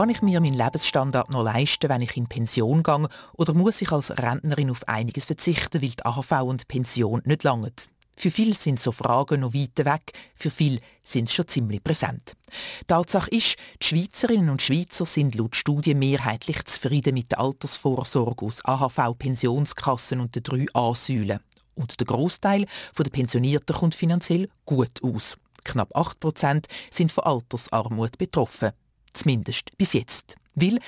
Kann ich mir meinen Lebensstandard noch leisten, wenn ich in Pension gehe, oder muss ich als Rentnerin auf einiges verzichten, weil die AHV und Pension nicht langen? Für viele sind so Fragen noch weit weg, für viele sind sie schon ziemlich präsent. Tatsache ist, die Schweizerinnen und Schweizer sind laut Studien mehrheitlich zufrieden mit der Altersvorsorge aus AHV, Pensionskassen und den drei A-Säulen. Und der Großteil der Pensionierten kommt finanziell gut aus. Knapp 8% sind von Altersarmut betroffen. Zumindest bis jetzt. Weil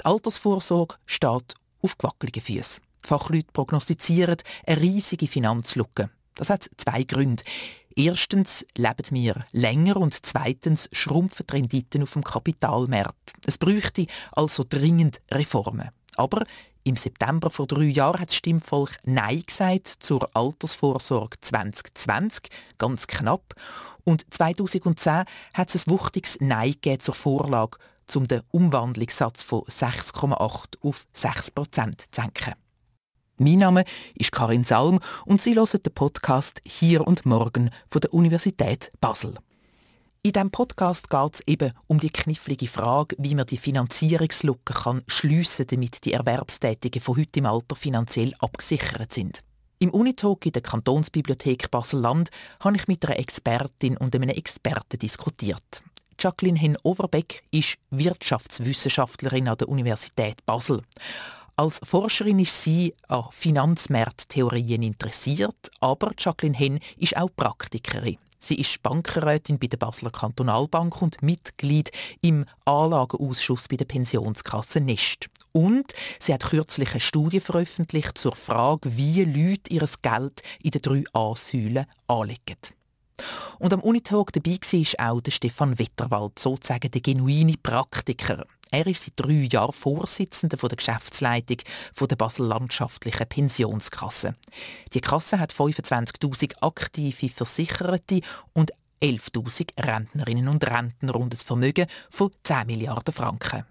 die Altersvorsorge steht auf gewackeligen Füßen. Fachleute prognostizieren eine riesige Finanzlücke. Das hat zwei Gründe. Erstens leben wir länger und zweitens schrumpfen die Renditen auf dem Kapitalmarkt. Es bräuchte also dringend Reformen. Aber im September vor drei Jahren hat das Stimmvolk Nein gesagt zur Altersvorsorge 2020, ganz knapp. Und 2010 hat es ein wuchtiges Nein gegeben zur Vorlage, um den Umwandlungssatz von 6,8 auf 6 Prozent zu senken. Mein Name ist Karin Salm und Sie hören den Podcast Hier und Morgen von der Universität Basel. In diesem Podcast geht es eben um die knifflige Frage, wie man die Finanzierungslücke kann schliessen kann, damit die Erwerbstätigen von heute im Alter finanziell abgesichert sind. Im Unitalk in der Kantonsbibliothek Basel-Land habe ich mit einer Expertin und einem Experten diskutiert. Jacqueline Hen-Overbeck ist Wirtschaftswissenschaftlerin an der Universität Basel. Als Forscherin ist sie an Finanzmarkttheorien interessiert, aber Jacqueline Henn ist auch Praktikerin. Sie ist Bankenrätin bei der Basler Kantonalbank und Mitglied im Anlageausschuss bei der Pensionskasse Nest. Und sie hat kürzlich eine Studie veröffentlicht zur Frage, wie Leute ihr Geld in den drei A-Säulen anlegen. Und am Unitalk dabei war auch der Stefan Wetterwald, sozusagen der genuine Praktiker. Er ist seit drei Jahren Vorsitzender der Geschäftsleitung der Basel-Landschaftlichen Pensionskasse. Die Kasse hat 25.000 aktive Versicherte und 11.000 Rentnerinnen und Rentner und ein Vermögen von 10 Milliarden Franken.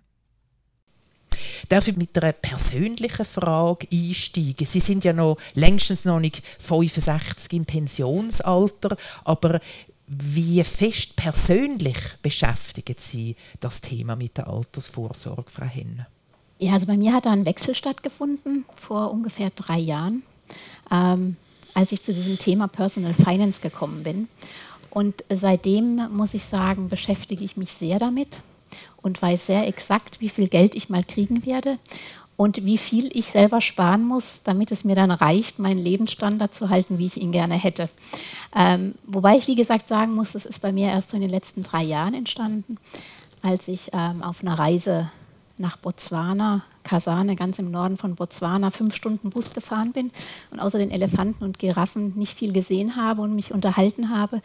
Darf ich mit einer persönlichen Frage einsteigen? Sie sind ja noch längstens noch nicht 65 im Pensionsalter, aber wie fest persönlich beschäftigt Sie das Thema mit der Altersvorsorge, Frau Henne? Ja, also bei mir hat da ein Wechsel stattgefunden vor ungefähr drei Jahren, ähm, als ich zu diesem Thema Personal Finance gekommen bin. Und seitdem, muss ich sagen, beschäftige ich mich sehr damit und weiß sehr exakt, wie viel Geld ich mal kriegen werde und wie viel ich selber sparen muss, damit es mir dann reicht, meinen Lebensstandard zu halten, wie ich ihn gerne hätte. Ähm, wobei ich, wie gesagt, sagen muss, das ist bei mir erst so in den letzten drei Jahren entstanden, als ich ähm, auf einer Reise nach Botswana, Kasane, ganz im Norden von Botswana, fünf Stunden Bus gefahren bin und außer den Elefanten und Giraffen nicht viel gesehen habe und mich unterhalten habe.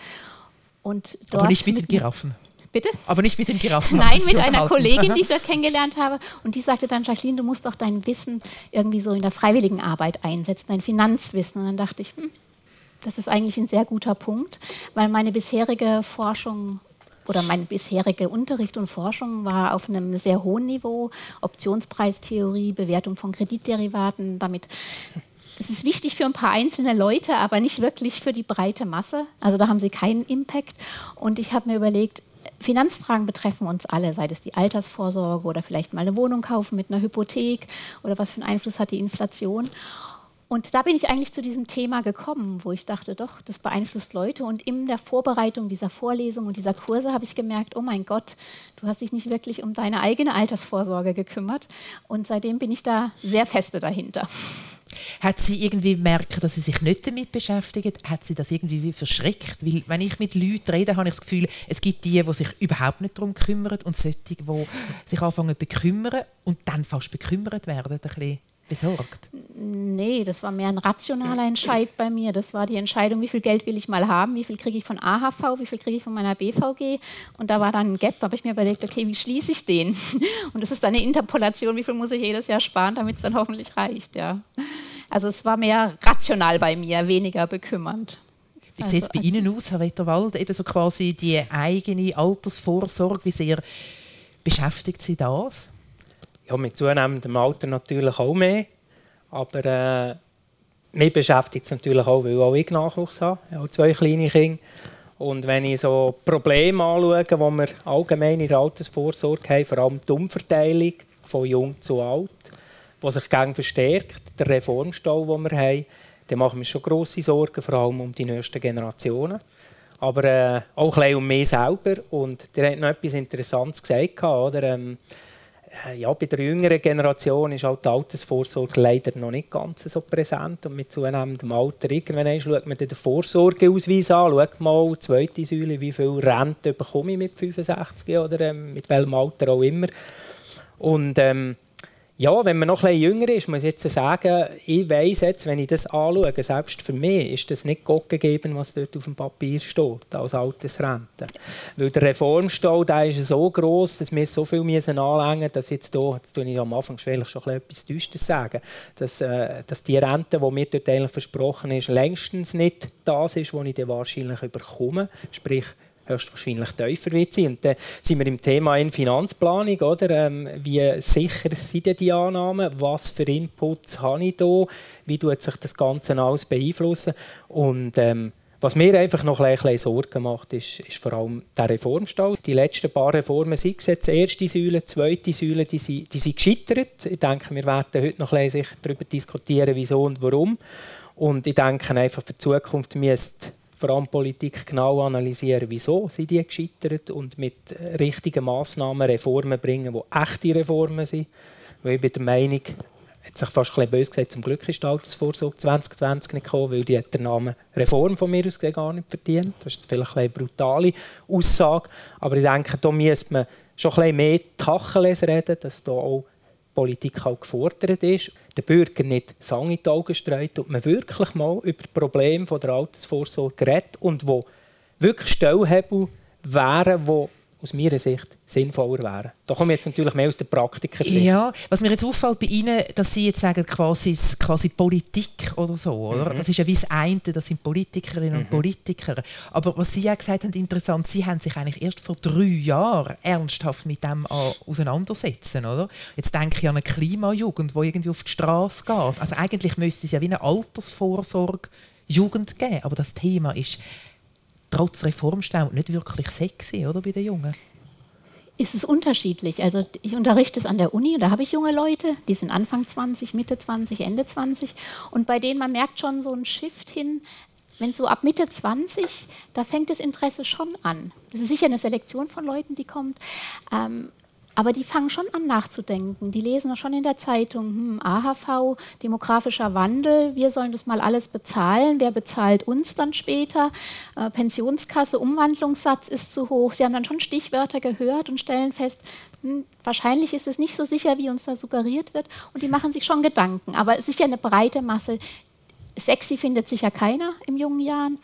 Und dort Aber nicht mit den Giraffen. Bitte? Aber nicht mit den Giraffen. Nein, mit einer Kollegin, die ich dort kennengelernt habe. Und die sagte dann, Jacqueline, du musst doch dein Wissen irgendwie so in der freiwilligen Arbeit einsetzen, dein Finanzwissen. Und dann dachte ich, hm, das ist eigentlich ein sehr guter Punkt, weil meine bisherige Forschung oder mein bisheriger Unterricht und Forschung war auf einem sehr hohen Niveau. Optionspreistheorie, Bewertung von Kreditderivaten, damit das ist wichtig für ein paar einzelne Leute, aber nicht wirklich für die breite Masse. Also da haben sie keinen Impact. Und ich habe mir überlegt, Finanzfragen betreffen uns alle, sei es die Altersvorsorge oder vielleicht mal eine Wohnung kaufen mit einer Hypothek oder was für einen Einfluss hat die Inflation. Und da bin ich eigentlich zu diesem Thema gekommen, wo ich dachte, doch, das beeinflusst Leute. Und in der Vorbereitung dieser Vorlesung und dieser Kurse habe ich gemerkt, oh mein Gott, du hast dich nicht wirklich um deine eigene Altersvorsorge gekümmert. Und seitdem bin ich da sehr feste dahinter. Hat sie irgendwie gemerkt, dass sie sich nicht damit beschäftigt? Hat sie das irgendwie verschreckt? Weil, wenn ich mit Leuten rede, habe ich das Gefühl, es gibt die, die sich überhaupt nicht darum kümmern und solche, die sich anfangen zu bekümmern und dann fast bekümmert werden. Ein bisschen besorgt? Nee, das war mehr ein rationaler Entscheid bei mir. Das war die Entscheidung, wie viel Geld will ich mal haben, wie viel kriege ich von AHV, wie viel kriege ich von meiner BVG. Und da war dann ein Gap, da habe ich mir überlegt, okay, wie schließe ich den? Und das ist dann eine Interpolation, wie viel muss ich jedes Jahr sparen, damit es dann hoffentlich reicht. Ja. Also es war mehr rational bei mir, weniger bekümmernd. Wie sieht es bei Ihnen aus, Herr Wetterwald? Eben so quasi die eigene Altersvorsorge, wie sehr beschäftigt Sie das? Ja, mit zunehmendem Alter natürlich auch mehr. Aber äh, mich beschäftigt es natürlich auch, weil auch ich Nachwuchs habe. Ich habe zwei kleine Kinder. Und wenn ich so Probleme anschaue, die wir allgemein in der Altersvorsorge haben, vor allem die Umverteilung von jung zu alt, die sich gegen verstärkt, der Reformstau, den wir haben, dann machen wir schon grosse Sorgen, vor allem um die nächsten Generationen. Aber äh, auch ein bisschen um mich selber. Und der hat noch etwas Interessantes gesagt. Oder? Ähm, äh, ja, bei der jüngeren Generation ist halt die Altersvorsorge leider noch nicht ganz so präsent. Und mit zunehmendem Alter, irgendwann schaut man den Vorsorgeausweis an, schaut mal, zweite Säule, wie viel Rente bekomme ich mit 65 oder ähm, mit welchem Alter auch immer. Und ähm, ja, wenn man noch ein jünger ist, muss ich jetzt sagen, ich weiss jetzt, wenn ich das anschaue, selbst für mich ist das nicht Gott gegeben, was dort auf dem Papier steht, als Altersrente. Weil der Reformstau der ist so groß, dass wir so viel müssen anlängen müssen, dass jetzt hier, jetzt tue ich am Anfang schon etwas Düsteres sagen, dass, äh, dass die Rente, die mir dort eigentlich versprochen ist, längstens nicht das ist, was ich dann wahrscheinlich bekomme. Sprich, höchstwahrscheinlich tiefer wird sein. Und dann sind wir im Thema in Finanzplanung. Oder? Ähm, wie sicher sind denn die Annahmen? Was für Inputs habe ich da? Wie tut sich das Ganze alles beeinflussen? Und ähm, was mir einfach noch ein bisschen Sorgen macht, ist, ist vor allem der Reformstau. Die letzten paar Reformen, sei jetzt erste Säule, zweite Säule, die sind, die sind gescheitert. Ich denke, wir werden heute noch ein bisschen darüber diskutieren, wieso und warum. Und ich denke einfach, für die Zukunft müsste vor allem Politik genau analysieren, wieso sind die gescheitert und mit richtigen Massnahmen Reformen bringen, die echte Reformen sind. Weil ich bin der Meinung, hat sich fast ein böse gesagt, zum Glück ist die Altersvorsorge 2020 nicht gekommen, weil die hat den Namen Reform von mir aus gar nicht verdient. Das ist vielleicht eine brutale Aussage, aber ich denke, da müsste man schon ein mehr Tacheles reden, dass da auch Politik auch gefordert ist, der Bürger nicht Sang in die Augen streut und man wirklich mal über das Problem der Altersvorsorge redet und wo wirklich Stellhebel wären, die aus meiner Sicht sinnvoller wären. Da komme ich jetzt natürlich mehr aus der Praktikersicht. Ja, was mir jetzt auffällt bei Ihnen, dass Sie jetzt sagen, quasi, quasi Politik oder so, oder? Mhm. Das ist ja wie das eine, das sind Politikerinnen mhm. und Politiker. Aber was Sie ja gesagt haben, interessant, Sie haben sich eigentlich erst vor drei Jahren ernsthaft mit dem auseinandersetzen, oder? Jetzt denke ich an eine Klimajugend, die irgendwie auf die Straße geht. Also eigentlich müsste es ja wie eine Altersvorsorge Jugend geben, aber das Thema ist trotz Reformstau nicht wirklich sexy, oder, bei den Jungen? Ist es unterschiedlich. Also ich unterrichte es an der Uni, da habe ich junge Leute, die sind Anfang 20, Mitte 20, Ende 20 und bei denen man merkt schon so einen Shift hin, wenn so ab Mitte 20, da fängt das Interesse schon an. Das ist sicher eine Selektion von Leuten, die kommt. Ähm, aber die fangen schon an nachzudenken. Die lesen schon in der Zeitung, hm, AHV, demografischer Wandel, wir sollen das mal alles bezahlen. Wer bezahlt uns dann später? Äh, Pensionskasse, Umwandlungssatz ist zu hoch. Sie haben dann schon Stichwörter gehört und stellen fest, hm, wahrscheinlich ist es nicht so sicher, wie uns da suggeriert wird. Und die machen sich schon Gedanken. Aber sicher eine breite Masse. Sexy findet sicher keiner im jungen Jahren,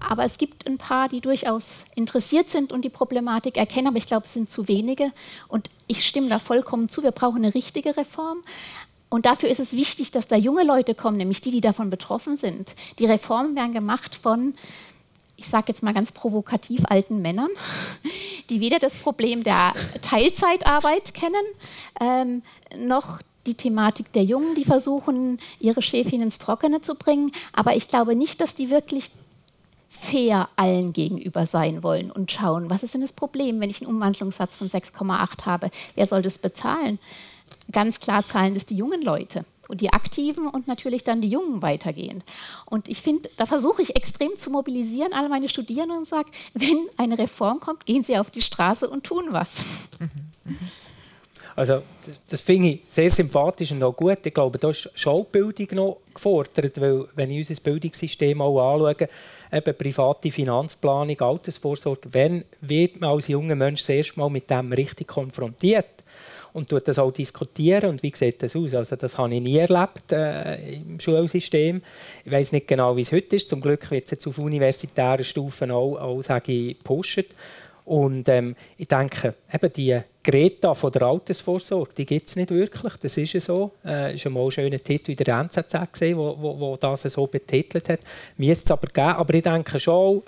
aber es gibt ein paar, die durchaus interessiert sind und die Problematik erkennen, aber ich glaube, es sind zu wenige. Und ich stimme da vollkommen zu. Wir brauchen eine richtige Reform. Und dafür ist es wichtig, dass da junge Leute kommen, nämlich die, die davon betroffen sind. Die Reformen werden gemacht von, ich sage jetzt mal ganz provokativ, alten Männern, die weder das Problem der Teilzeitarbeit kennen, ähm, noch die Thematik der Jungen, die versuchen, ihre Schäfchen ins Trockene zu bringen. Aber ich glaube nicht, dass die wirklich fair allen gegenüber sein wollen und schauen, was ist denn das Problem, wenn ich einen Umwandlungssatz von 6,8 habe? Wer soll das bezahlen? Ganz klar zahlen das die jungen Leute und die Aktiven und natürlich dann die Jungen weitergehen. Und ich finde, da versuche ich extrem zu mobilisieren, alle meine Studierenden und sage, wenn eine Reform kommt, gehen Sie auf die Straße und tun was. Mhm. Mhm. Also das, das finde ich sehr sympathisch und auch gut. Ich glaube, da ist Schulbildung noch gefordert, weil wenn ich unser Bildungssystem auch anschaue, eben private Finanzplanung, Altersvorsorge, wenn wird man als junger Mensch das erste Mal mit dem richtig konfrontiert und tut das auch diskutieren und wie sieht das aus? Also das habe ich nie erlebt äh, im Schulsystem. Ich weiß nicht genau, wie es heute ist. Zum Glück wird es jetzt auf universitären Stufen auch, auch sage ich, gepusht. Und ähm, ich denke, eben die Greta von der Altersvorsorge, die gibt es nicht wirklich. Das ist ja so. Äh, ist einmal ein schöner Titel in der NZZ, gesehen, wo, wo, wo das so betitelt hat. Müsste es aber geben. Aber ich denke schon,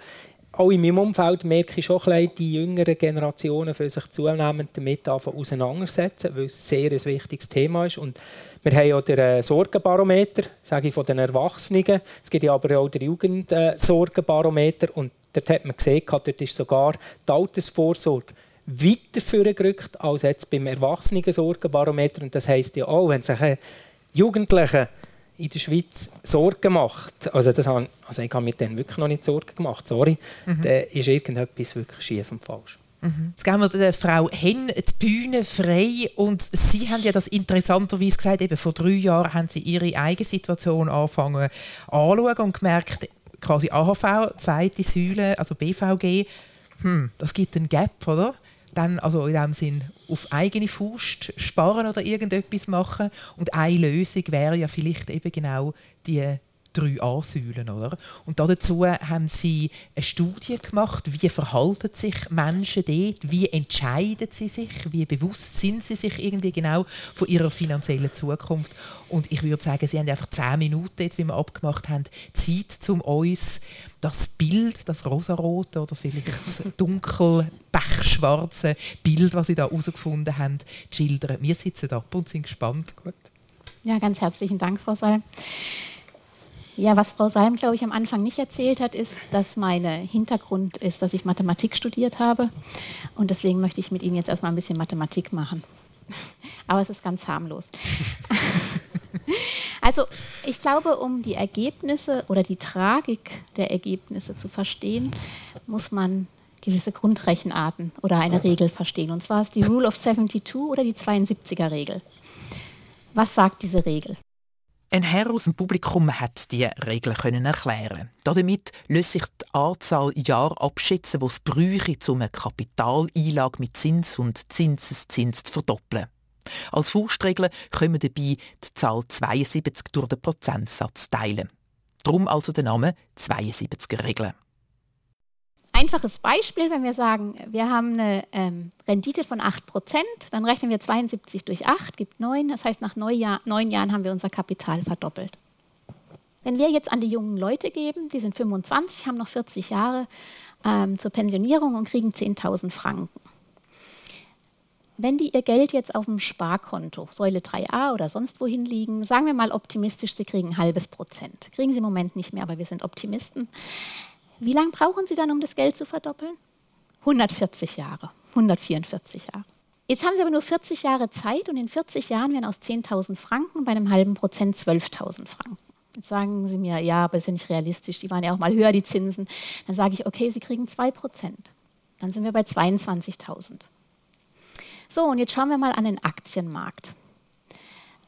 auch in meinem Umfeld merke ich schon bisschen, die jüngeren Generationen für sich zunehmend damit auseinandersetzen, weil es ein sehr ein wichtiges Thema ist. Und wir haben ja den äh, Sorgenbarometer, sage ich von den Erwachsenen. Es gibt ja aber auch den Jugendsorgenbarometer. Und Dort hat man gesehen, dort ist sogar die Altersvorsorge weiter vorgerückt als jetzt beim Erwachsenen-Sorgenbarometer. Und das heisst ja auch, wenn sich ein Jugendlicher in der Schweiz Sorgen macht, also, das habe, also ich habe mit denen wirklich noch nicht Sorgen gemacht, sorry, mhm. dann ist irgendetwas wirklich schief und falsch. Mhm. Jetzt geben wir der Frau Hen die Bühne frei und Sie haben ja das interessanterweise gesagt, eben vor drei Jahren haben Sie Ihre eigene Situation angefangen anzuschauen und gemerkt, quasi AHV, zweite Säule, also BVG, hm, das gibt einen Gap, oder? Dann also in dem Sinn auf eigene Faust sparen oder irgendetwas machen und eine Lösung wäre ja vielleicht eben genau die drei Ansäulen. Oder? Und dazu haben sie eine Studie gemacht, wie verhalten sich Menschen dort, wie entscheiden sie sich, wie bewusst sind sie sich irgendwie genau von ihrer finanziellen Zukunft. Und ich würde sagen, sie haben einfach zehn Minuten, jetzt, wie wir abgemacht haben, Zeit, um uns das Bild, das rosarote oder vielleicht das dunkel pechschwarze Bild, was sie da herausgefunden haben, zu schildern. Wir sitzen ab und sind gespannt. Gut. Ja, ganz herzlichen Dank, Frau Salm. Ja, was Frau Salm, glaube ich, am Anfang nicht erzählt hat, ist, dass mein Hintergrund ist, dass ich Mathematik studiert habe. Und deswegen möchte ich mit Ihnen jetzt erstmal ein bisschen Mathematik machen. Aber es ist ganz harmlos. also ich glaube, um die Ergebnisse oder die Tragik der Ergebnisse zu verstehen, muss man gewisse Grundrechenarten oder eine Regel verstehen. Und zwar ist die Rule of 72 oder die 72er-Regel. Was sagt diese Regel? Ein Herr aus dem Publikum hat die Regeln können erklären. Damit lässt sich die Anzahl Jahre abschätzen, die es bräuchte, um eine Kapitaleinlage mit Zins und Zinseszins zu verdoppeln. Als Faustregel können wir dabei die Zahl 72 durch den Prozentsatz teilen. Darum also der Name 72er-Regel einfaches Beispiel, wenn wir sagen, wir haben eine ähm, Rendite von 8% dann rechnen wir 72 durch 8, gibt 9. Das heißt, nach neun, neun Jahren haben wir unser Kapital verdoppelt. Wenn wir jetzt an die jungen Leute geben, die sind 25, haben noch 40 Jahre ähm, zur Pensionierung und kriegen 10.000 Franken. Wenn die ihr Geld jetzt auf dem Sparkonto, Säule 3a oder sonst wohin liegen, sagen wir mal optimistisch, sie kriegen ein halbes Prozent. Kriegen sie im Moment nicht mehr, aber wir sind Optimisten. Wie lange brauchen Sie dann, um das Geld zu verdoppeln? 140 Jahre, 144 Jahre. Jetzt haben Sie aber nur 40 Jahre Zeit und in 40 Jahren werden aus 10.000 Franken bei einem halben Prozent 12.000 Franken. Jetzt sagen Sie mir, ja, aber ist ja nicht realistisch, die waren ja auch mal höher, die Zinsen. Dann sage ich, okay, Sie kriegen 2 Prozent. Dann sind wir bei 22.000. So, und jetzt schauen wir mal an den Aktienmarkt.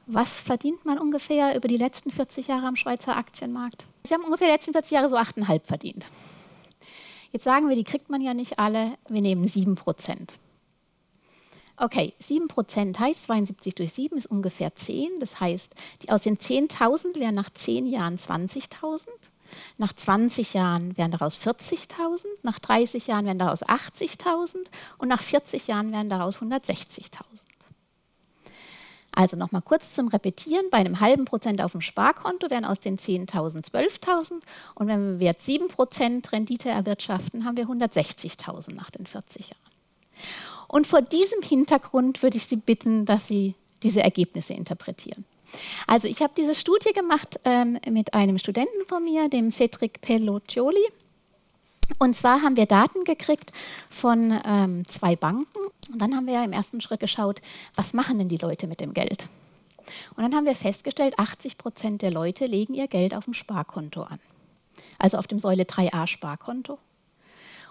Was verdient man ungefähr über die letzten 40 Jahre am Schweizer Aktienmarkt? Sie haben ungefähr die letzten 40 Jahre so 8,5 verdient. Jetzt sagen wir, die kriegt man ja nicht alle, wir nehmen 7 Prozent. Okay, 7 Prozent heißt 72 durch 7 ist ungefähr 10. Das heißt, die aus den 10.000 wären nach 10 Jahren 20.000. Nach 20 Jahren wären daraus 40.000, nach 30 Jahren wären daraus 80.000 und nach 40 Jahren wären daraus 160.000. Also nochmal kurz zum Repetieren. Bei einem halben Prozent auf dem Sparkonto wären aus den 10.000 12.000 und wenn wir jetzt 7 Prozent Rendite erwirtschaften, haben wir 160.000 nach den 40 Jahren. Und vor diesem Hintergrund würde ich Sie bitten, dass Sie diese Ergebnisse interpretieren. Also ich habe diese Studie gemacht ähm, mit einem Studenten von mir, dem Cedric Pelloccioli. Und zwar haben wir Daten gekriegt von ähm, zwei Banken und dann haben wir ja im ersten Schritt geschaut, was machen denn die Leute mit dem Geld? Und dann haben wir festgestellt, 80 Prozent der Leute legen ihr Geld auf dem Sparkonto an, also auf dem Säule 3a Sparkonto.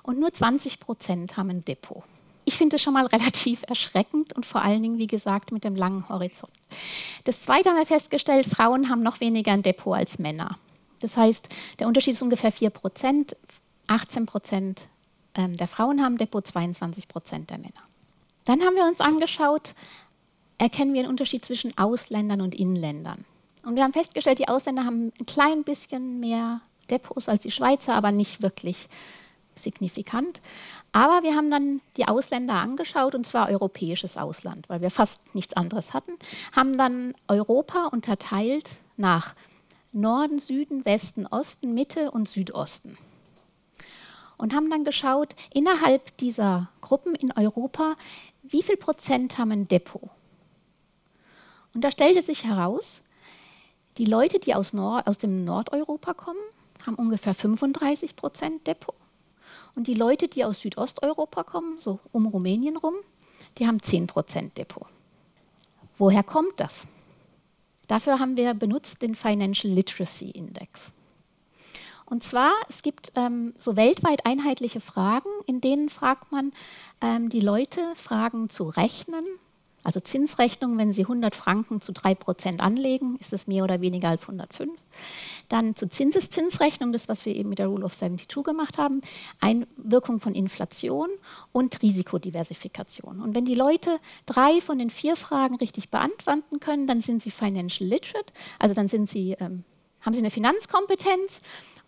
Und nur 20 Prozent haben ein Depot. Ich finde es schon mal relativ erschreckend und vor allen Dingen, wie gesagt, mit dem langen Horizont. Das Zweite haben wir festgestellt, Frauen haben noch weniger ein Depot als Männer. Das heißt, der Unterschied ist ungefähr 4 Prozent. 18 Prozent ähm, der Frauen haben Depot, 22 Prozent der Männer. Dann haben wir uns angeschaut, erkennen wir einen Unterschied zwischen Ausländern und Inländern. Und wir haben festgestellt, die Ausländer haben ein klein bisschen mehr Depots als die Schweizer, aber nicht wirklich signifikant. Aber wir haben dann die Ausländer angeschaut, und zwar europäisches Ausland, weil wir fast nichts anderes hatten, haben dann Europa unterteilt nach Norden, Süden, Westen, Osten, Mitte und Südosten und haben dann geschaut, innerhalb dieser Gruppen in Europa, wie viel Prozent haben ein Depot. Und da stellte sich heraus, die Leute, die aus, Nord aus dem Nordeuropa kommen, haben ungefähr 35 Prozent Depot. Und die Leute, die aus Südosteuropa kommen, so um Rumänien rum, die haben 10% Depot. Woher kommt das? Dafür haben wir benutzt den Financial Literacy Index. Und zwar, es gibt ähm, so weltweit einheitliche Fragen, in denen fragt man ähm, die Leute, Fragen zu Rechnen, also Zinsrechnung, wenn Sie 100 Franken zu 3 Prozent anlegen, ist es mehr oder weniger als 105. Dann zu Zinseszinsrechnung, das, was wir eben mit der Rule of 72 gemacht haben, Einwirkung von Inflation und Risikodiversifikation. Und wenn die Leute drei von den vier Fragen richtig beantworten können, dann sind sie financial literate, also dann sie, ähm, haben sie eine Finanzkompetenz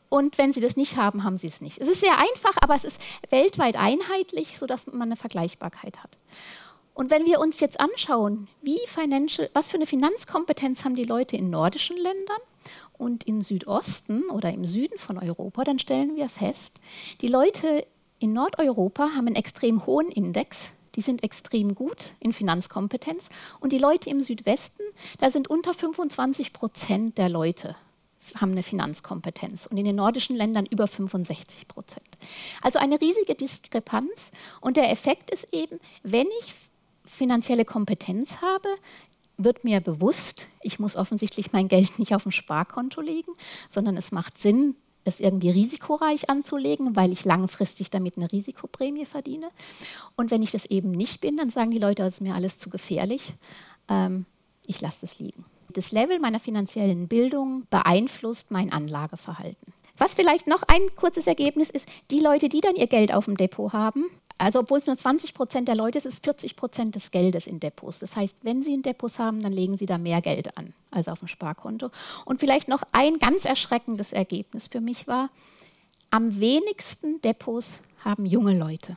und wenn Sie das nicht haben, haben Sie es nicht. Es ist sehr einfach, aber es ist weltweit einheitlich, sodass man eine Vergleichbarkeit hat. Und wenn wir uns jetzt anschauen, was für eine Finanzkompetenz haben die Leute in nordischen Ländern und im Südosten oder im Süden von Europa, dann stellen wir fest, die Leute in Nordeuropa haben einen extrem hohen Index, die sind extrem gut in Finanzkompetenz und die Leute im Südwesten, da sind unter 25 Prozent der Leute haben eine Finanzkompetenz und in den nordischen Ländern über 65 Prozent. Also eine riesige Diskrepanz und der Effekt ist eben, wenn ich finanzielle Kompetenz habe, wird mir bewusst, ich muss offensichtlich mein Geld nicht auf dem Sparkonto legen, sondern es macht Sinn, es irgendwie risikoreich anzulegen, weil ich langfristig damit eine Risikoprämie verdiene. Und wenn ich das eben nicht bin, dann sagen die Leute, das ist mir alles zu gefährlich, ähm, ich lasse das liegen. Das Level meiner finanziellen Bildung beeinflusst mein Anlageverhalten. Was vielleicht noch ein kurzes Ergebnis ist, die Leute, die dann ihr Geld auf dem Depot haben, also obwohl es nur 20 Prozent der Leute ist, ist 40 Prozent des Geldes in Depots. Das heißt, wenn Sie in Depots haben, dann legen Sie da mehr Geld an als auf dem Sparkonto. Und vielleicht noch ein ganz erschreckendes Ergebnis für mich war, am wenigsten Depots haben junge Leute.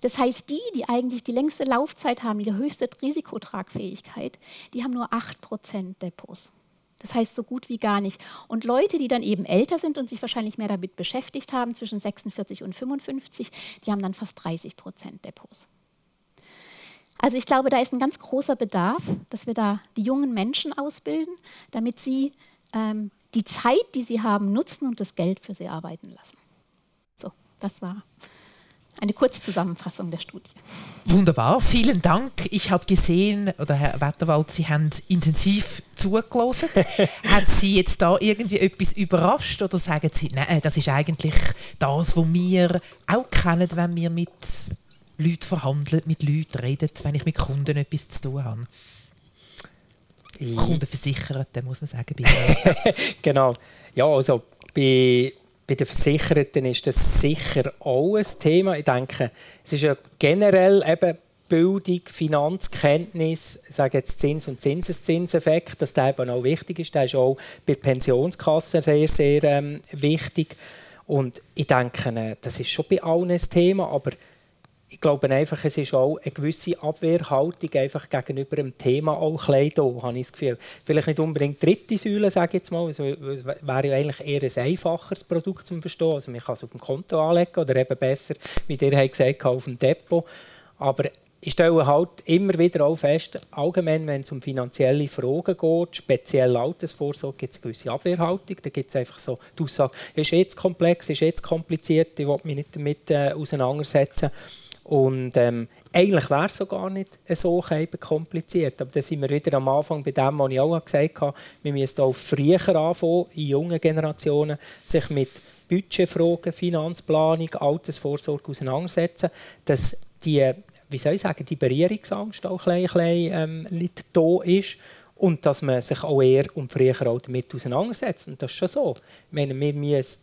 Das heißt, die, die eigentlich die längste Laufzeit haben, die höchste Risikotragfähigkeit, die haben nur 8 Prozent Depots. Das heißt so gut wie gar nicht. Und Leute, die dann eben älter sind und sich wahrscheinlich mehr damit beschäftigt haben, zwischen 46 und 55, die haben dann fast 30 Prozent Depots. Also ich glaube, da ist ein ganz großer Bedarf, dass wir da die jungen Menschen ausbilden, damit sie ähm, die Zeit, die sie haben, nutzen und das Geld für sie arbeiten lassen. So, das war eine Kurzzusammenfassung der Studie. Wunderbar, vielen Dank. Ich habe gesehen, oder Herr Wetterwald, Sie haben intensiv zugelassen. Hat Sie jetzt da irgendwie etwas überrascht oder sagen Sie, nein, das ist eigentlich das, was wir auch kennen, wenn wir mit Leuten verhandeln, mit Leuten reden, wenn ich mit Kunden etwas zu tun habe? Kundenversichert, muss man sagen. genau. Ja, also bei bei den Versicherten ist das sicher auch ein Thema. Ich denke, es ist ja generell eben Bildung, Finanzkenntnis, ich sage jetzt Zins- und Zinseszinseffekt, dass der eben auch wichtig ist. Der ist auch bei Pensionskassen sehr, sehr ähm, wichtig. Und ich denke, äh, das ist schon bei allen ein Thema, aber ich glaube einfach, es ist auch eine gewisse Abwehrhaltung einfach gegenüber dem Thema auch da, habe ich das Gefühl. Vielleicht nicht unbedingt dritte Säule, sage ich jetzt mal. Es wäre ja eigentlich eher ein einfacheres Produkt zum Verstehen. Also man kann es auf dem Konto anlegen oder eben besser, wie ihr gesagt auf dem Depot. Aber ich stelle halt immer wieder auch fest, allgemein, wenn es um finanzielle Fragen geht, speziell Altersvorsorge, gibt es eine gewisse Abwehrhaltung. Da gibt es einfach so die Aussage, ist jetzt komplex, ist jetzt kompliziert, ich will mich nicht damit äh, auseinandersetzen. Und ähm, eigentlich wäre es so gar nicht so kompliziert. Aber da sind wir wieder am Anfang bei dem, was ich auch gesagt habe. Wir müssen auch früher anfangen, in jungen Generationen, sich mit Budgetfragen, Finanzplanung, Altersvorsorge auseinandersetzen, dass die, wie soll ich sagen, die Berührungsangst auch ein bisschen, ähm, da ist und dass man sich auch eher und früher auch damit auseinandersetzt. Und das ist schon so. Ich meine, wir müssen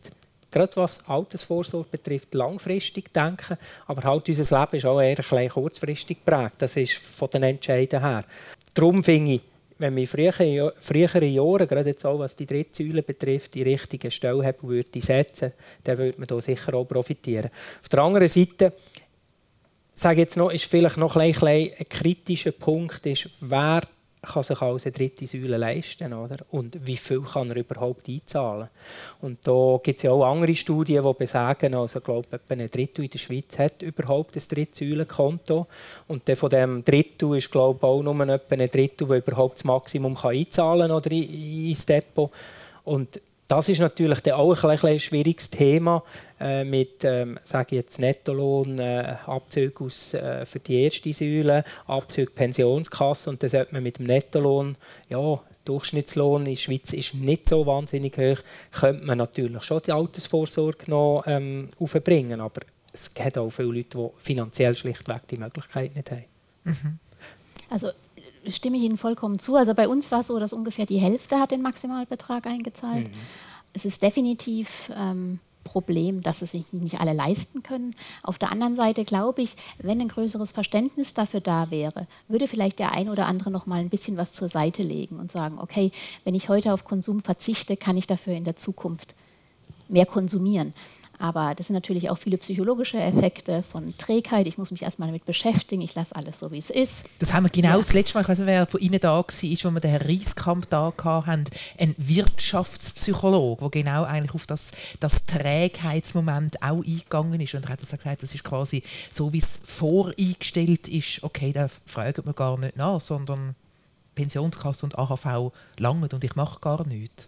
gerade was Altersvorsorge betrifft, langfristig denken. Aber halt unser Leben ist auch eher ein kurzfristig geprägt. Das ist von den Entscheiden her. Darum finde ich, wenn man in früheren, Jahren, gerade jetzt auch was die dritte Säule betrifft, die richtigen Stellhebel würde setzen, dann würde man da sicher auch profitieren. Auf der anderen Seite, sage jetzt noch, ist vielleicht noch ein, ein, ein kritischer Punkt, ist, wer kann sich als eine dritte Säule leisten oder? und wie viel kann er überhaupt einzahlen. Und da gibt es ja auch andere Studien, die besagen, also ich glaube, etwa ein Drittel in der Schweiz hat überhaupt ein Drittsäulenkonto und von dem Drittel ist glaube ich, auch nur etwa ein Drittel, der überhaupt das Maximum kann einzahlen oder ins Depot. Und Das ist natürlich auch ein, ein schwieriges Thema äh, mit, ähm, sage jetzt Nettolohn, äh, Abzüge aus, äh, für die erste Säule, Abzüge Pensionskasse und dann sollte man mit dem Nettolohn, ja, Durchschnittslohn in der Schweiz ist nicht so wahnsinnig hoch, könnte man natürlich schon die Altersvorsorge noch ähm, aufbringen, aber es gibt auch viele Leute, die finanziell schlichtweg die Möglichkeit nicht haben. Mhm. Also stimme ich Ihnen vollkommen zu. Also bei uns war es so, dass ungefähr die Hälfte hat den Maximalbetrag eingezahlt. Mhm. Es ist definitiv ähm, Problem, dass es sich nicht alle leisten können. Auf der anderen Seite glaube ich, wenn ein größeres Verständnis dafür da wäre, würde vielleicht der ein oder andere noch mal ein bisschen was zur Seite legen und sagen, okay, wenn ich heute auf Konsum verzichte, kann ich dafür in der Zukunft mehr konsumieren. Aber das sind natürlich auch viele psychologische Effekte von Trägheit. Ich muss mich erstmal damit beschäftigen. Ich lasse alles so, wie es ist. Das haben wir genau ja. das letzte Mal, ich weiß nicht, wer von Ihnen da war, als wir den Herrn Rieskamp da hatten, ein Wirtschaftspsychologe, der genau eigentlich auf das, das Trägheitsmoment auch eingegangen ist. Und er hat das gesagt, das ist quasi so, wie es voreingestellt ist. Okay, da fragt man gar nicht nach, sondern Pensionskasse und AHV langen und ich mache gar nichts.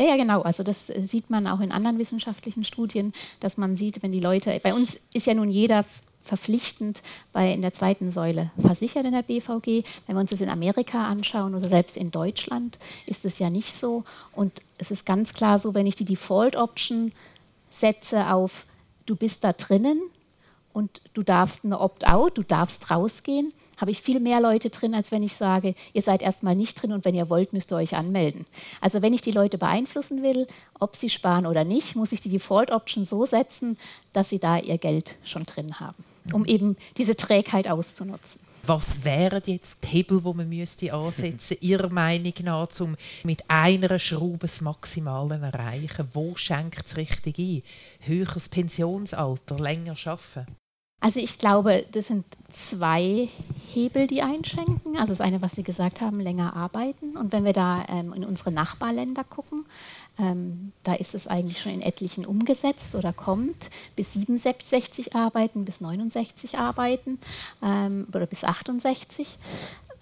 Ja, ja, genau. Also das äh, sieht man auch in anderen wissenschaftlichen Studien, dass man sieht, wenn die Leute, bei uns ist ja nun jeder verpflichtend bei in der zweiten Säule versichert in der BVG. Wenn wir uns das in Amerika anschauen oder selbst in Deutschland, ist es ja nicht so. Und es ist ganz klar so, wenn ich die Default Option setze auf, du bist da drinnen und du darfst eine Opt-out, du darfst rausgehen, habe ich viel mehr Leute drin, als wenn ich sage, ihr seid erstmal nicht drin und wenn ihr wollt, müsst ihr euch anmelden. Also wenn ich die Leute beeinflussen will, ob sie sparen oder nicht, muss ich die Default Option so setzen, dass sie da ihr Geld schon drin haben, um eben diese Trägheit auszunutzen. Was wären jetzt die Hebel, die man müsste ansetzen müsste, Ihrer Meinung nach, um mit einer Schraube das Maximale zu erreichen? Wo schenkt es richtig ein? Höheres Pensionsalter, länger arbeiten? Also ich glaube, das sind zwei Hebel, die einschränken. Also das eine, was Sie gesagt haben, länger arbeiten. Und wenn wir da ähm, in unsere Nachbarländer gucken, ähm, da ist es eigentlich schon in etlichen umgesetzt oder kommt. Bis 67 arbeiten, bis 69 arbeiten ähm, oder bis 68.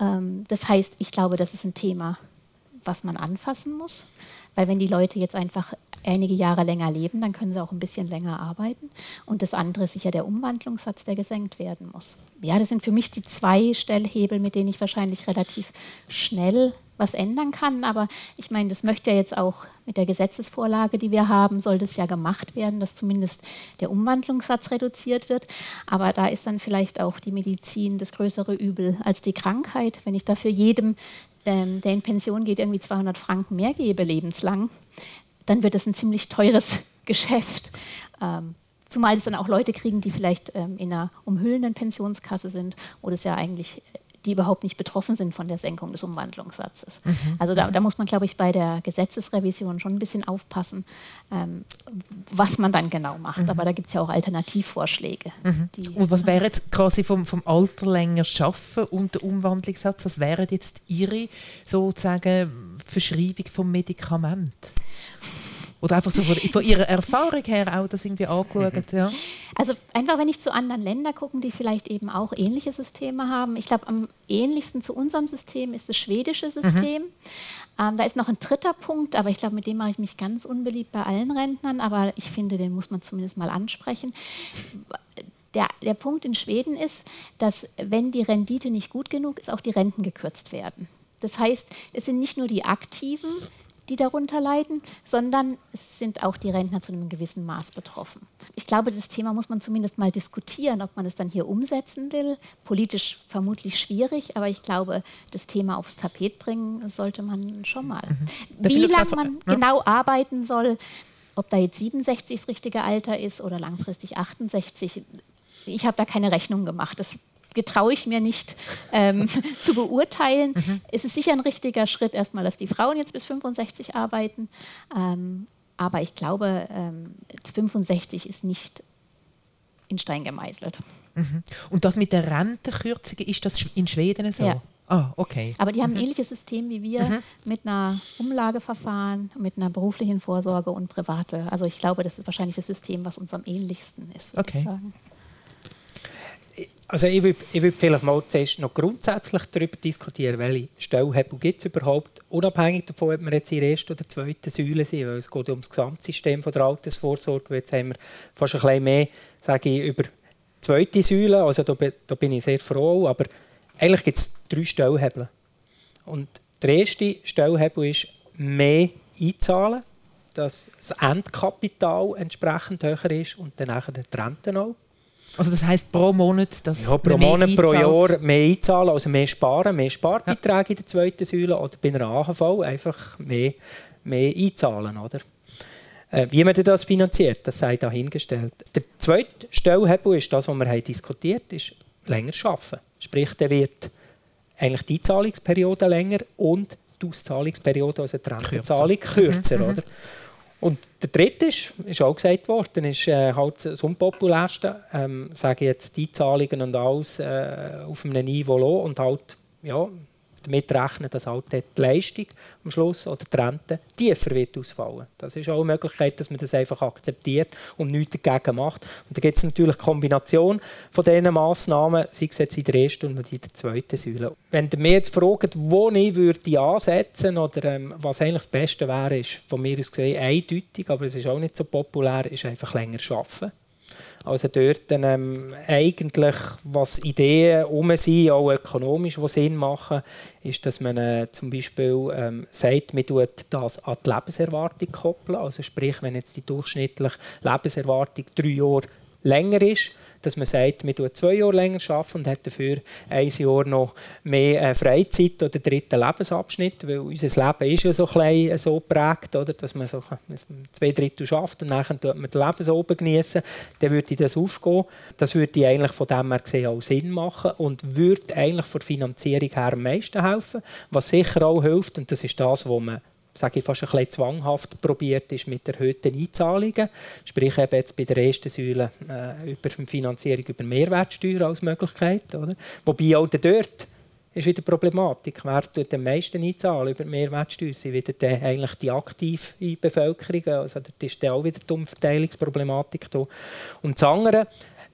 Ähm, das heißt, ich glaube, das ist ein Thema, was man anfassen muss. Weil wenn die Leute jetzt einfach einige Jahre länger leben, dann können sie auch ein bisschen länger arbeiten. Und das andere ist sicher der Umwandlungssatz, der gesenkt werden muss. Ja, das sind für mich die zwei Stellhebel, mit denen ich wahrscheinlich relativ schnell was ändern kann. Aber ich meine, das möchte ja jetzt auch mit der Gesetzesvorlage, die wir haben, soll das ja gemacht werden, dass zumindest der Umwandlungssatz reduziert wird. Aber da ist dann vielleicht auch die Medizin das größere Übel als die Krankheit. Wenn ich dafür jedem, ähm, der in Pension geht, irgendwie 200 Franken mehr gebe lebenslang, dann wird das ein ziemlich teures Geschäft. Ähm, zumal es dann auch Leute kriegen, die vielleicht ähm, in einer umhüllenden Pensionskasse sind, wo das ja eigentlich die überhaupt nicht betroffen sind von der Senkung des Umwandlungssatzes. Mhm. Also da, da, muss man, glaube ich, bei der Gesetzesrevision schon ein bisschen aufpassen, ähm, was man dann genau macht. Mhm. Aber da gibt es ja auch Alternativvorschläge. Mhm. Die, und was wäre jetzt quasi vom, vom Alter länger schaffen und der Umwandlungssatz, was wäre jetzt Ihre sozusagen Verschreibung vom Medikament? Oder einfach so von, von, Ihrer Erfahrung her auch das irgendwie angeschaut? Ja. Also einfach, wenn ich zu anderen Ländern gucke, die vielleicht eben auch ähnliche Systeme haben. Ich glaube, am ähnlichsten zu unserem System ist das schwedische System. Mhm. Ähm, da ist noch ein dritter Punkt, aber ich glaube, mit dem mache ich mich ganz unbeliebt bei allen Rentnern. Aber ich finde, den muss man zumindest mal ansprechen. Der, der Punkt in Schweden ist, dass wenn die Rendite nicht gut genug ist, auch die Renten gekürzt werden. Das heißt, es sind nicht nur die Aktiven, die darunter leiden, sondern es sind auch die Rentner zu einem gewissen Maß betroffen. Ich glaube, das Thema muss man zumindest mal diskutieren, ob man es dann hier umsetzen will. Politisch vermutlich schwierig, aber ich glaube, das Thema aufs Tapet bringen sollte man schon mal. Mhm. Wie lange man ne? genau arbeiten soll, ob da jetzt 67 das richtige Alter ist oder langfristig 68, ich habe da keine Rechnung gemacht. Das getraue ich mir nicht ähm, zu beurteilen. Mhm. Es ist sicher ein richtiger Schritt erstmal, dass die Frauen jetzt bis 65 arbeiten. Ähm, aber ich glaube, ähm, 65 ist nicht in Stein gemeißelt. Mhm. Und das mit der Rentenkürzung, ist das in Schweden so? Ja. Ah, okay. Aber die haben ein mhm. ähnliches System wie wir mhm. mit einer Umlageverfahren, mit einer beruflichen Vorsorge und private. Also ich glaube, das ist wahrscheinlich das System, was uns am ähnlichsten ist, würde okay. ich sagen. Also ich würde würd vielleicht mal zuerst noch grundsätzlich darüber diskutieren, welche Stellhebel gibt es überhaupt, unabhängig davon, ob wir jetzt in der ersten oder zweiten Säule sind, weil es geht um das Gesamtsystem von der Altersvorsorge. Jetzt haben wir fast ein bisschen mehr, sage ich, über die zweite Säule, also da, da bin ich sehr froh, aber eigentlich gibt es drei Stellhebel. Und der erste Stellhebel ist mehr einzahlen, dass das Endkapital entsprechend höher ist und dann die Rente auch. Also das heisst pro Monat, dass ja, pro Monat, pro Jahr mehr einzahlen, also mehr sparen, mehr Sparbeiträge ja. in der zweiten Säule oder bei einer AHV einfach mehr, mehr einzahlen, oder? Äh, wie man das finanziert, das sei dahingestellt. Der zweite Stellhebel ist das, was wir haben diskutiert ist länger arbeiten. Sprich, der wird eigentlich die Einzahlungsperiode länger und die Auszahlungsperiode, also die Rentenzahlung, kürzer. Mhm. Oder? Und der dritte ist, ist auch gesagt worden, ist äh, halt das Unpopulärste. Ähm, sage jetzt die Zahlungen und alles äh, auf einem Niveau und halt ja, damit rechnen, dass halt die Leistung am Schluss oder die Rente tiefer wird ausfallen. Das ist auch eine Möglichkeit, dass man das einfach akzeptiert und nichts dagegen macht. Und da gibt es natürlich eine Kombination von diesen Massnahmen, sei es jetzt in der ersten und in der zweiten Säule. Wenn ihr mich jetzt fragt, wo ich würde ansetzen oder ähm, was eigentlich das Beste wäre, ist von mir aus gesehen eindeutig, aber es ist auch nicht so populär, ist einfach länger arbeiten. Also dort ähm, eigentlich, was Ideen um sind, auch ökonomisch, die Sinn machen, ist, dass man äh, zum Beispiel ähm, sagt, man tut das an die Lebenserwartung koppeln. Also sprich, wenn jetzt die durchschnittliche Lebenserwartung drei Jahre länger ist, dass man sagt, man tut zwei Jahre länger und hat dafür ein Jahr noch mehr äh, Freizeit oder dritten Lebensabschnitt, weil unser Leben ist ja so klein äh, so geprägt, oder, dass man so zwei Drittel schafft und dann tut man den Lebensoben genießen, dann würde das aufgehen. Das würde eigentlich von dem her gesehen auch Sinn machen und würde eigentlich von der Finanzierung her am meisten helfen, was sicher auch hilft und das ist das, was man sage ich fast ein bisschen zwanghaft probiert ist mit erhöhten Einzahlungen. Sprich eben jetzt bei der ersten Säule äh, über Finanzierung über Mehrwertsteuer als Möglichkeit. Oder? Wobei auch dort ist wieder Problematik. Wer tut am meisten einzahlen über Mehrwertsteuer? Sind wieder die, eigentlich die aktive Bevölkerung. Also dort ist dann auch wieder die Umverteilungsproblematik da. Und das andere,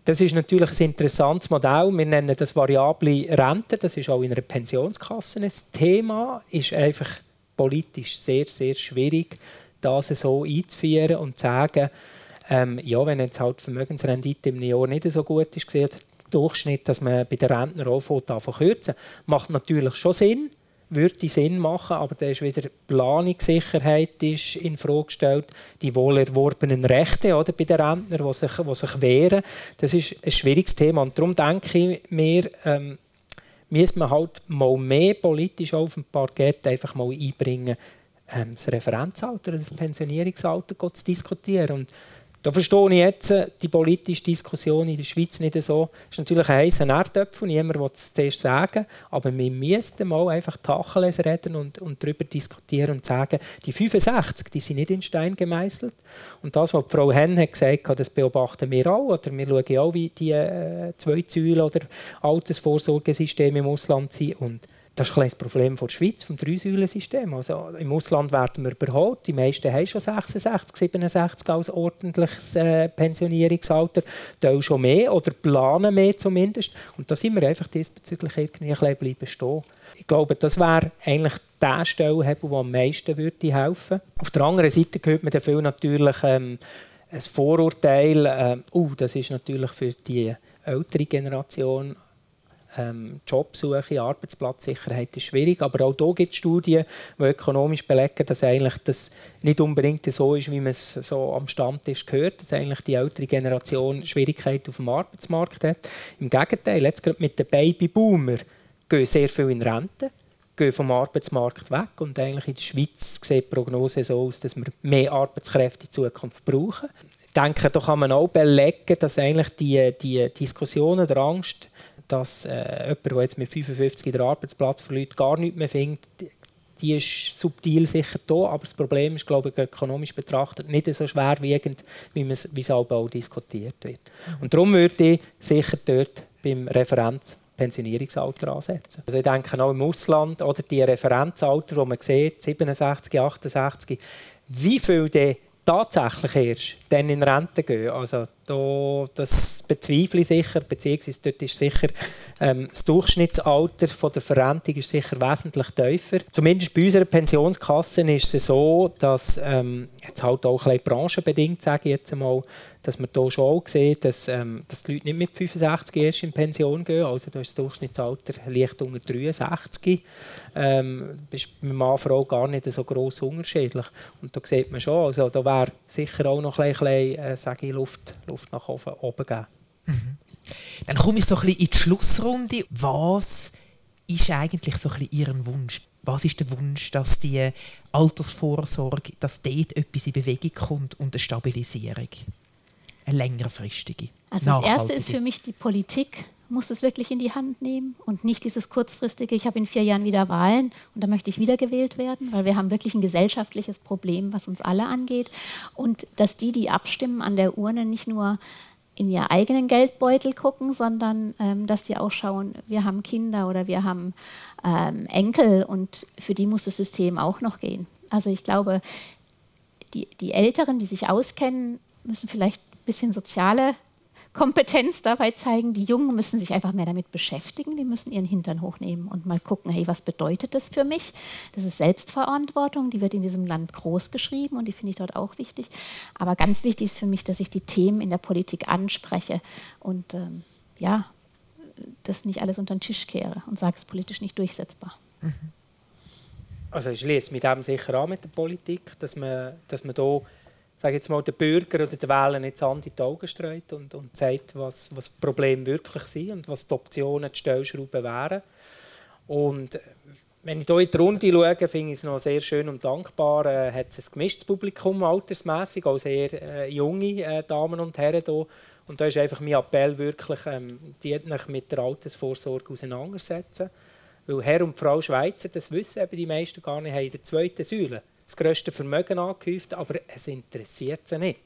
das ist natürlich ein interessantes Modell. Wir nennen das variable Rente. Das ist auch in einer Pensionskasse ein Thema. Ist einfach politisch sehr, sehr schwierig, das so einzuführen und zu sagen, ähm, ja, wenn jetzt halt Vermögensrendite im Jahr nicht so gut ist, der Durchschnitt, dass man bei den Rentner auch verkürzen macht natürlich schon Sinn, würde Sinn machen, aber da ist wieder die Planungssicherheit ist in Frage gestellt, die wohl erworbenen Rechte oder, bei den Rentnern, die sich, die sich wehren. Das ist ein schwieriges Thema und darum denke ich mir, ähm, müsste man halt mal mehr politisch auf dem Parkett einfach mal einbringen, ähm, das Referenzalter, das Pensionierungsalter zu diskutieren. Und da verstehe ich jetzt äh, die politische Diskussion in der Schweiz nicht so. Das ist natürlich ein heißer Erdöpfel, niemand will es zuerst sagen, aber wir müssten mal einfach Tacheles reden und, und darüber diskutieren und sagen, die 65, die sind nicht in Stein gemeißelt. Und das, was Frau Henn hat gesagt hat, das beobachten wir auch. Oder wir schauen auch, wie die äh, zwei Säulen oder Altersvorsorgesysteme im Ausland sind. Und das ist ein das Problem der Schweiz, vom Dreisäulensystem. Also Im Ausland werden wir überholt. Die meisten haben schon 66, 67 als ordentliches äh, Pensionierungsalter. Die schon mehr oder planen mehr zumindest. Und da sind wir einfach diesbezüglich irgendwie ein bleiben stehen. Ich glaube, das wäre eigentlich der Stellhebel, der am meisten würde helfen würde. Auf der anderen Seite hört man viel natürlich ähm, ein Vorurteil. Ähm, uh, das ist natürlich für die ältere Generation ähm, Jobsuche, Arbeitsplatzsicherheit ist schwierig, aber auch hier gibt es Studien, die ökonomisch belegen, dass eigentlich das nicht unbedingt so ist, wie man es so am Stammtisch gehört, dass eigentlich die ältere Generation Schwierigkeiten auf dem Arbeitsmarkt hat. Im Gegenteil, jetzt gerade mit den Babyboomer gehen sehr viel in Rente, gehen vom Arbeitsmarkt weg und eigentlich in der Schweiz sieht die Prognose so aus, dass wir mehr Arbeitskräfte in Zukunft brauchen. Ich denke, da kann man auch belegen, dass eigentlich die, die Diskussionen der Angst dass äh, jemand, der jetzt mit 55 den Arbeitsplatz verliert, gar nichts mehr findet, die ist subtil sicher da, aber das Problem ist, glaube ich, ökonomisch betrachtet nicht so schwerwiegend, wie es auch diskutiert wird. Und darum würde ich sicher dort beim Referenz Pensionierungsalter ansetzen. Also ich denke auch im Ausland oder die Referenzalter, wo man sieht, 67, 68, wie viel tatsächlich erst dann in Rente gehen. Also da, das bezweifle ich sicher, beziehungsweise dort ist sicher ähm, das Durchschnittsalter von der Verrentung ist sicher wesentlich tiefer. Zumindest bei unserer Pensionskasse ist es so, dass ähm, jetzt halt auch ein branchenbedingt, sage ich jetzt einmal, dass man hier schon auch sieht, dass, ähm, dass die Leute nicht mit 65 erst in Pension gehen. Also da ist das Durchschnittsalter leicht unter 63. Ähm, ist mit Mann Frau gar nicht so gross unterschiedlich. Und da sieht man schon, also da wäre sicher auch noch ein bisschen, äh, sage ich, Luft, Luft nach oben, oben geben. Mhm. Dann komme ich so ein bisschen in die Schlussrunde. Was ist eigentlich so ein bisschen Ihr Wunsch? Was ist der Wunsch, dass die Altersvorsorge, dass dort etwas in Bewegung kommt und eine Stabilisierung? Eine längerfristige. Also das Erste ist für mich die Politik muss es wirklich in die Hand nehmen und nicht dieses kurzfristige, ich habe in vier Jahren wieder Wahlen und da möchte ich wiedergewählt werden, weil wir haben wirklich ein gesellschaftliches Problem, was uns alle angeht. Und dass die, die abstimmen an der Urne, nicht nur in ihr eigenen Geldbeutel gucken, sondern ähm, dass die auch schauen, wir haben Kinder oder wir haben ähm, Enkel und für die muss das System auch noch gehen. Also ich glaube, die, die Älteren, die sich auskennen, müssen vielleicht ein bisschen soziale Kompetenz dabei zeigen. Die Jungen müssen sich einfach mehr damit beschäftigen. Die müssen ihren Hintern hochnehmen und mal gucken, hey, was bedeutet das für mich? Das ist Selbstverantwortung, die wird in diesem Land groß geschrieben und die finde ich dort auch wichtig. Aber ganz wichtig ist für mich, dass ich die Themen in der Politik anspreche und ähm, ja, das nicht alles unter den Tisch kehre und sage, es ist politisch nicht durchsetzbar. Mhm. Also ich schließe mit dem sicher an mit der Politik, dass man, dass man da sage jetzt mal, den Bürger oder den Wählern nicht Sand in die Augen streut und, und sagt, was, was die Probleme wirklich sind und was die Optionen, die Stellschrauben wären. Und wenn ich hier in die Runde schaue, finde ich es noch sehr schön und dankbar. Äh, hat es ein gemischtes Publikum, altersmässig, auch sehr äh, junge äh, Damen und Herren hier. Und da ist einfach mein Appell wirklich, ähm, die sich mit der Altersvorsorge auseinandersetzen. Weil Herr und Frau Schweizer, das wissen eben die meisten gar nicht, haben in der zweiten Säule das grösste Vermögen angehäuft, aber es interessiert sie nicht.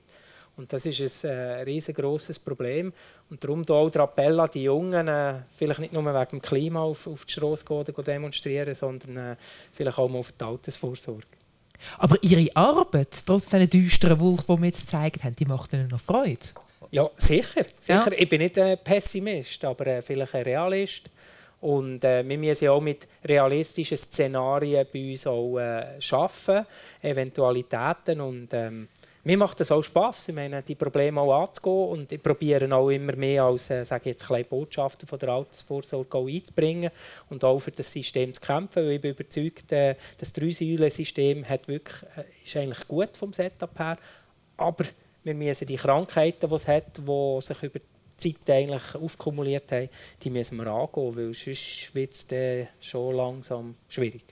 Und das ist ein äh, riesengroßes Problem. Und darum auch der Appell an die Jungen, äh, vielleicht nicht nur wegen dem Klima auf, auf die Straße gehen oder demonstrieren, sondern äh, vielleicht auch mal für die Altersvorsorge. Aber Ihre Arbeit, trotz diesen düsteren Wolken, die wir jetzt gezeigt haben, die macht Ihnen noch Freude? Ja, sicher. sicher. Ja. Ich bin nicht ein Pessimist, aber äh, vielleicht ein Realist. Und äh, wir müssen ja auch mit realistischen Szenarien bei uns auch äh, arbeiten, Eventualitäten. Und ähm, mir macht es auch Spass, ich meine, die Probleme auch anzugehen. Und ich probiere auch immer mehr als äh, sage jetzt, kleine Botschafter von der Altersvorsorge auch einzubringen und auch für das System zu kämpfen. Weil ich bin überzeugt, äh, das Drei-Säulen-System äh, ist eigentlich gut vom Setup her. Aber wir müssen die Krankheiten, die es hat, die sich über Zeit eigentlich aufkumuliert haben, die müssen wir angehen, weil sonst wird es schon langsam schwierig.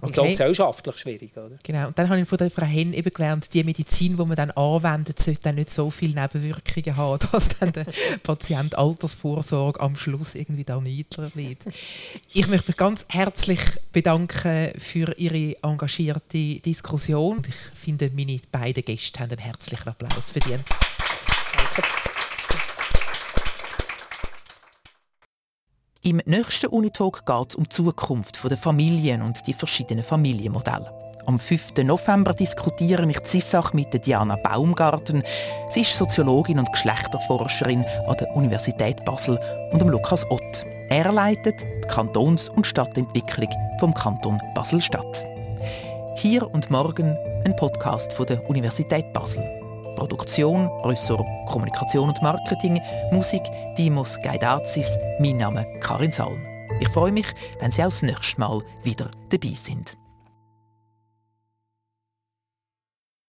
Und okay. auch gesellschaftlich schwierig. Oder? Genau. Und dann habe ich von der Frau Henn eben gelernt, die Medizin, die man dann anwendet, sollte dann nicht so viele Nebenwirkungen haben, dass dann der Patient Altersvorsorge am Schluss irgendwie da niedriger wird. Ich möchte mich ganz herzlich bedanken für Ihre engagierte Diskussion. Ich finde, meine beiden Gäste haben einen herzlichen Applaus verdient. Danke. Im nächsten Unitalk geht es um die Zukunft der Familien und die verschiedenen Familienmodelle. Am 5. November diskutiere ich die Sissach mit Diana Baumgarten. Sie ist Soziologin und Geschlechterforscherin an der Universität Basel und dem Lukas Ott. Er leitet die Kantons- und Stadtentwicklung vom Kanton Basel-Stadt. Hier und morgen ein Podcast von der Universität Basel. Produktion, Ressort Kommunikation und Marketing, Musik Dimos Gaidazis, mein Name Karin Salm. Ich freue mich, wenn Sie auch das nächste Mal wieder dabei sind.